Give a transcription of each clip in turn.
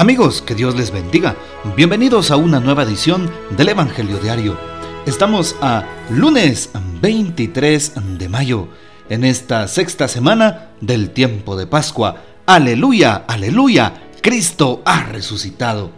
Amigos, que Dios les bendiga. Bienvenidos a una nueva edición del Evangelio Diario. Estamos a lunes 23 de mayo, en esta sexta semana del tiempo de Pascua. Aleluya, aleluya, Cristo ha resucitado.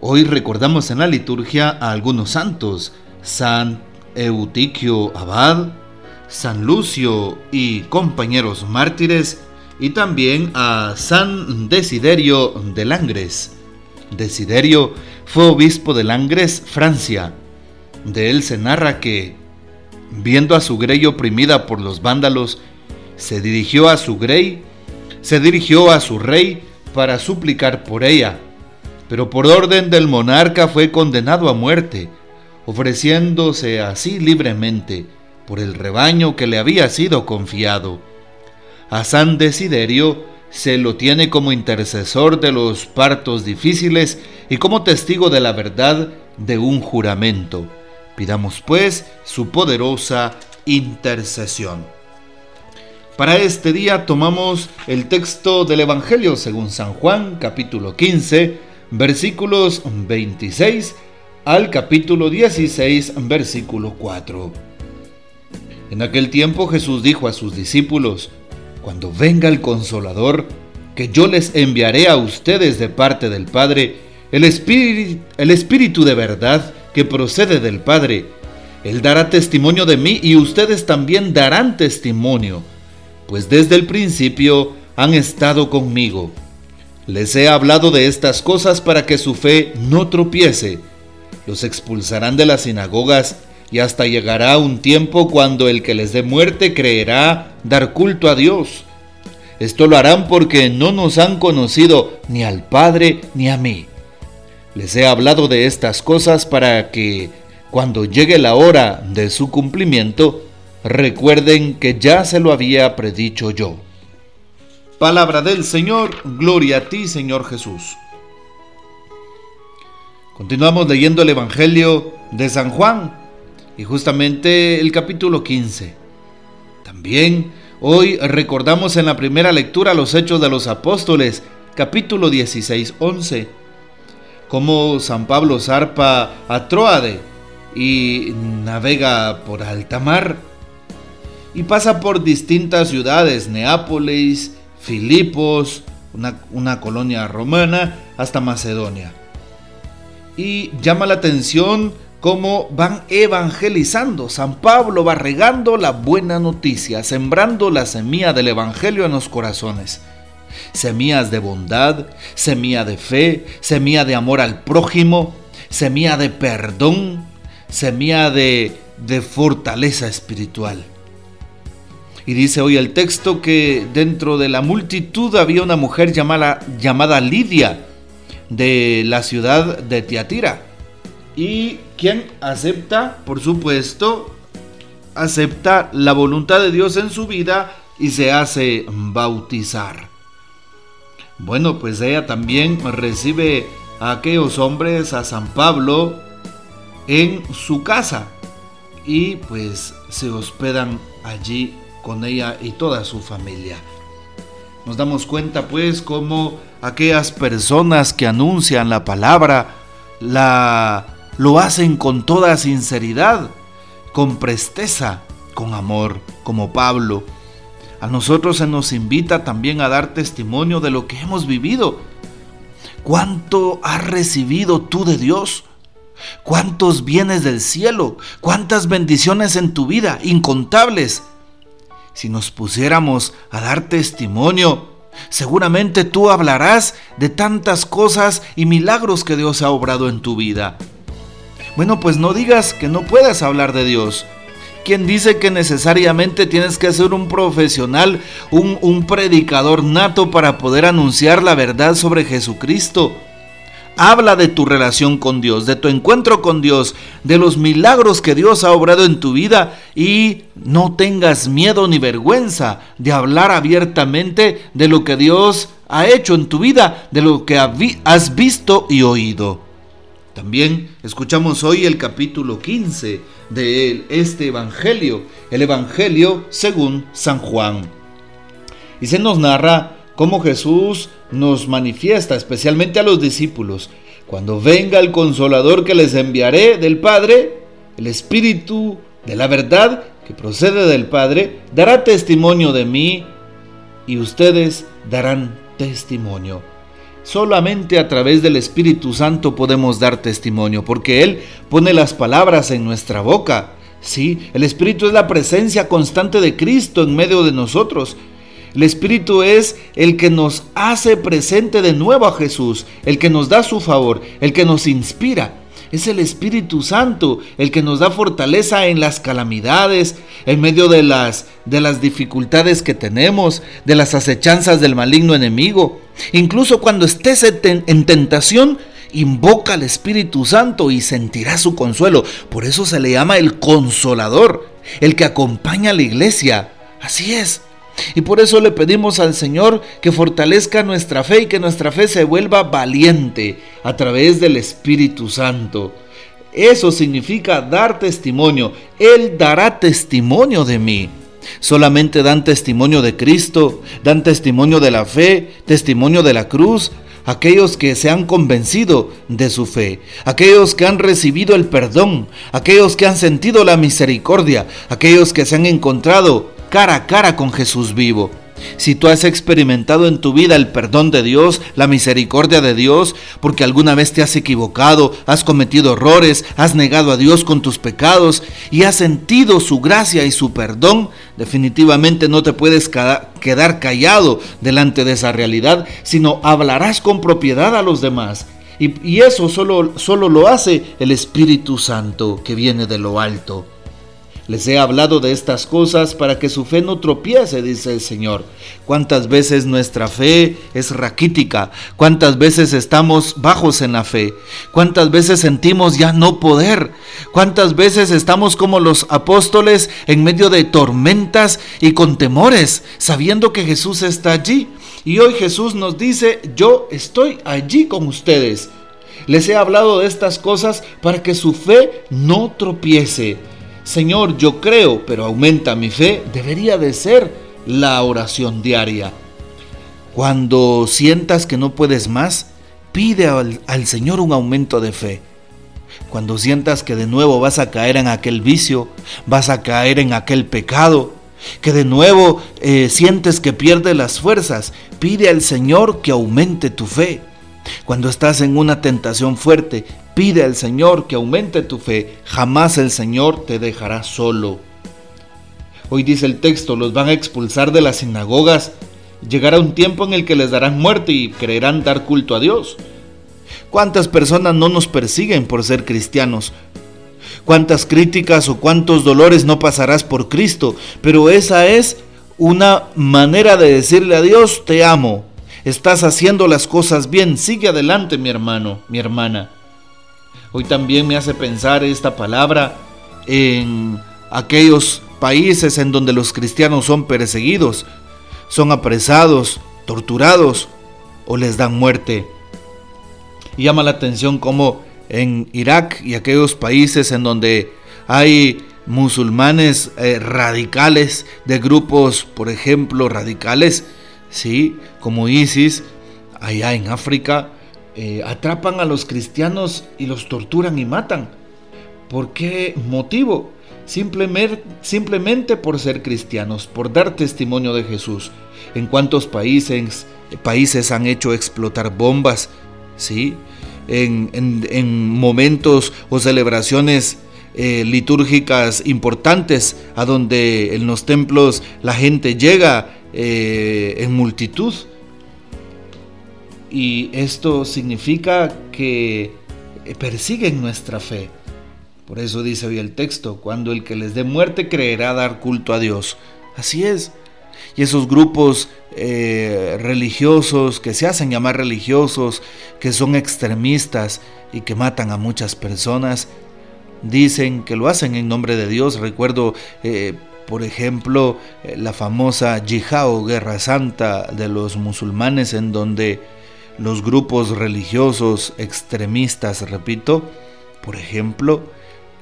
Hoy recordamos en la liturgia a algunos santos, San Eutiquio Abad, San Lucio y compañeros mártires, y también a San Desiderio de Langres. Desiderio fue obispo de Langres, Francia. De él se narra que, viendo a su grey oprimida por los vándalos, se dirigió a su grey, se dirigió a su rey para suplicar por ella, pero por orden del monarca fue condenado a muerte, ofreciéndose así libremente por el rebaño que le había sido confiado. A San Desiderio se lo tiene como intercesor de los partos difíciles y como testigo de la verdad de un juramento. Pidamos pues su poderosa intercesión. Para este día tomamos el texto del Evangelio según San Juan, capítulo 15, versículos 26 al capítulo 16, versículo 4. En aquel tiempo Jesús dijo a sus discípulos, cuando venga el consolador, que yo les enviaré a ustedes de parte del Padre, el Espíritu, el Espíritu de verdad que procede del Padre. Él dará testimonio de mí y ustedes también darán testimonio, pues desde el principio han estado conmigo. Les he hablado de estas cosas para que su fe no tropiece. Los expulsarán de las sinagogas y hasta llegará un tiempo cuando el que les dé muerte creerá dar culto a Dios. Esto lo harán porque no nos han conocido ni al Padre ni a mí. Les he hablado de estas cosas para que, cuando llegue la hora de su cumplimiento, recuerden que ya se lo había predicho yo. Palabra del Señor, gloria a ti Señor Jesús. Continuamos leyendo el Evangelio de San Juan, y justamente el capítulo 15. También hoy recordamos en la primera lectura los Hechos de los Apóstoles, capítulo 16, 11, cómo San Pablo zarpa a Troade y navega por alta mar y pasa por distintas ciudades, Neápolis, Filipos, una, una colonia romana, hasta Macedonia. Y llama la atención cómo van evangelizando. San Pablo va regando la buena noticia, sembrando la semilla del Evangelio en los corazones. Semillas de bondad, semilla de fe, semilla de amor al prójimo, semilla de perdón, semilla de, de fortaleza espiritual. Y dice hoy el texto que dentro de la multitud había una mujer llamada, llamada Lidia de la ciudad de Tiatira y quien acepta, por supuesto, acepta la voluntad de Dios en su vida y se hace bautizar. Bueno, pues ella también recibe a aquellos hombres, a San Pablo, en su casa y pues se hospedan allí con ella y toda su familia. Nos damos cuenta pues como aquellas personas que anuncian la palabra, la lo hacen con toda sinceridad, con presteza, con amor, como Pablo. A nosotros se nos invita también a dar testimonio de lo que hemos vivido. ¿Cuánto has recibido tú de Dios? ¿Cuántos bienes del cielo? ¿Cuántas bendiciones en tu vida? Incontables. Si nos pusiéramos a dar testimonio, seguramente tú hablarás de tantas cosas y milagros que Dios ha obrado en tu vida. Bueno, pues no digas que no puedas hablar de Dios. ¿Quién dice que necesariamente tienes que ser un profesional, un predicador nato para poder anunciar la verdad sobre Jesucristo? Habla de tu relación con Dios, de tu encuentro con Dios, de los milagros que Dios ha obrado en tu vida y no tengas miedo ni vergüenza de hablar abiertamente de lo que Dios ha hecho en tu vida, de lo que has visto y oído. También escuchamos hoy el capítulo 15 de este Evangelio, el Evangelio según San Juan. Y se nos narra cómo Jesús nos manifiesta, especialmente a los discípulos, cuando venga el consolador que les enviaré del Padre, el Espíritu de la verdad que procede del Padre, dará testimonio de mí y ustedes darán testimonio. Solamente a través del Espíritu Santo podemos dar testimonio, porque Él pone las palabras en nuestra boca. Sí, el Espíritu es la presencia constante de Cristo en medio de nosotros. El Espíritu es el que nos hace presente de nuevo a Jesús, el que nos da su favor, el que nos inspira. Es el Espíritu Santo el que nos da fortaleza en las calamidades, en medio de las, de las dificultades que tenemos, de las acechanzas del maligno enemigo. Incluso cuando estés en tentación, invoca al Espíritu Santo y sentirás su consuelo. Por eso se le llama el consolador, el que acompaña a la iglesia. Así es. Y por eso le pedimos al Señor que fortalezca nuestra fe y que nuestra fe se vuelva valiente a través del Espíritu Santo. Eso significa dar testimonio. Él dará testimonio de mí. Solamente dan testimonio de Cristo, dan testimonio de la fe, testimonio de la cruz, aquellos que se han convencido de su fe, aquellos que han recibido el perdón, aquellos que han sentido la misericordia, aquellos que se han encontrado cara a cara con Jesús vivo. Si tú has experimentado en tu vida el perdón de Dios, la misericordia de Dios, porque alguna vez te has equivocado, has cometido errores, has negado a Dios con tus pecados y has sentido su gracia y su perdón, definitivamente no te puedes quedar callado delante de esa realidad, sino hablarás con propiedad a los demás. Y, eso solo, solo lo hace el Espíritu Santo que viene de lo alto. Les he hablado de estas cosas para que su fe no tropiece, dice el Señor. ¿Cuántas veces nuestra fe es raquítica? ¿Cuántas veces estamos bajos en la fe? ¿Cuántas veces sentimos ya no poder? ¿Cuántas veces estamos como los apóstoles en medio de tormentas y con temores, sabiendo que Jesús está allí? Y hoy Jesús nos dice, yo estoy allí con ustedes. Les he hablado de estas cosas para que su fe no tropiece. Señor, yo creo, pero aumenta mi fe, debería de ser la oración diaria. Cuando sientas que no puedes más, pide al, Señor un aumento de fe. Cuando sientas que de nuevo vas a caer en aquel vicio, vas a caer en aquel pecado, que de nuevo eh, sientes que pierdes las fuerzas, pide al Señor que aumente tu fe. Cuando estás en una tentación fuerte, Pide al Señor que aumente tu fe, jamás el Señor te dejará solo. Hoy dice el texto, los van a expulsar de las sinagogas. Llegará un tiempo en el que les darán muerte y creerán dar culto a Dios. ¿Cuántas personas no nos persiguen por ser cristianos? ¿Cuántas críticas o cuántos dolores no pasarás por Cristo? Pero esa es una manera de decirle a Dios, te amo, estás haciendo las cosas bien, sigue adelante mi hermano, mi hermana. Hoy también me hace pensar esta palabra en aquellos países en donde los cristianos son perseguidos, son apresados, torturados o les dan muerte. Y llama la atención como en Irak y aquellos países en donde hay musulmanes eh, radicales de grupos, por ejemplo, radicales, sí, como ISIS, allá en África, eh, atrapan a los cristianos y los torturan y matan. ¿Por qué motivo? Simplemente, por ser cristianos, por dar testimonio de Jesús. ¿En cuántos países, países han hecho explotar bombas? ¿Sí? En, momentos o celebraciones eh, litúrgicas importantes a donde en los templos la gente llega eh, en multitud y esto significa que persiguen nuestra fe. Por eso dice hoy el texto, cuando el que les dé muerte creerá dar culto a Dios. Así es. Y esos grupos eh, religiosos que se hacen llamar religiosos, que son extremistas y que matan a muchas personas, dicen que lo hacen en nombre de Dios. Recuerdo, eh, por ejemplo, eh, la famosa yihad o guerra santa de los musulmanes en donde los grupos religiosos extremistas, repito, por ejemplo,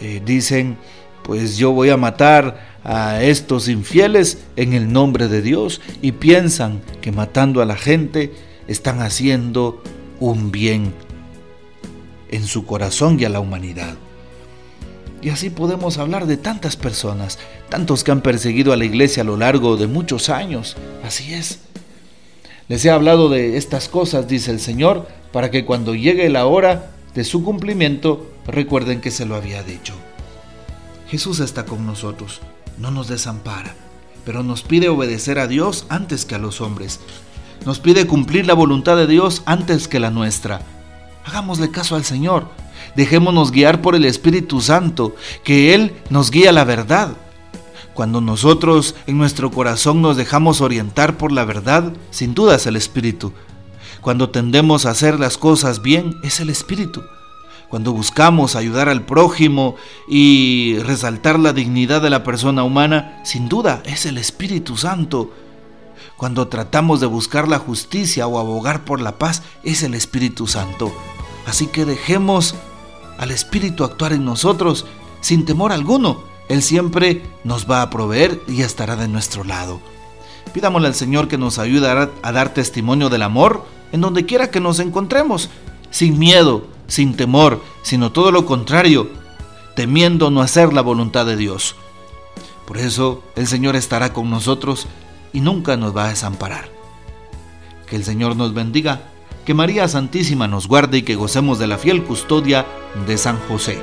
eh, dicen, pues yo voy a matar a estos infieles en el nombre de Dios y piensan que matando a la gente están haciendo un bien en su corazón y a la humanidad. Y así podemos hablar de tantas personas, tantos que han perseguido a la iglesia a lo largo de muchos años. Así es. Les he hablado de estas cosas, dice el Señor, para que cuando llegue la hora de su cumplimiento recuerden que se lo había dicho. Jesús está con nosotros, no nos desampara, pero nos pide obedecer a Dios antes que a los hombres. Nos pide cumplir la voluntad de Dios antes que la nuestra. Hagámosle caso al Señor. Dejémonos guiar por el Espíritu Santo, que Él nos guía la verdad. Cuando nosotros en nuestro corazón nos dejamos orientar por la verdad, sin duda es el Espíritu. Cuando tendemos a hacer las cosas bien, es el Espíritu. Cuando buscamos ayudar al prójimo y resaltar la dignidad de la persona humana, sin duda es el Espíritu Santo. Cuando tratamos de buscar la justicia o abogar por la paz, es el Espíritu Santo. Así que dejemos al Espíritu actuar en nosotros sin temor alguno. Él siempre nos va a proveer y estará de nuestro lado. Pidámosle al Señor que nos ayude a dar testimonio del amor en donde quiera que nos encontremos, sin miedo, sin temor, sino todo lo contrario, temiendo no hacer la voluntad de Dios. Por eso el Señor estará con nosotros y nunca nos va a desamparar. Que el Señor nos bendiga que María Santísima nos guarde y que gocemos de la fiel custodia de San José.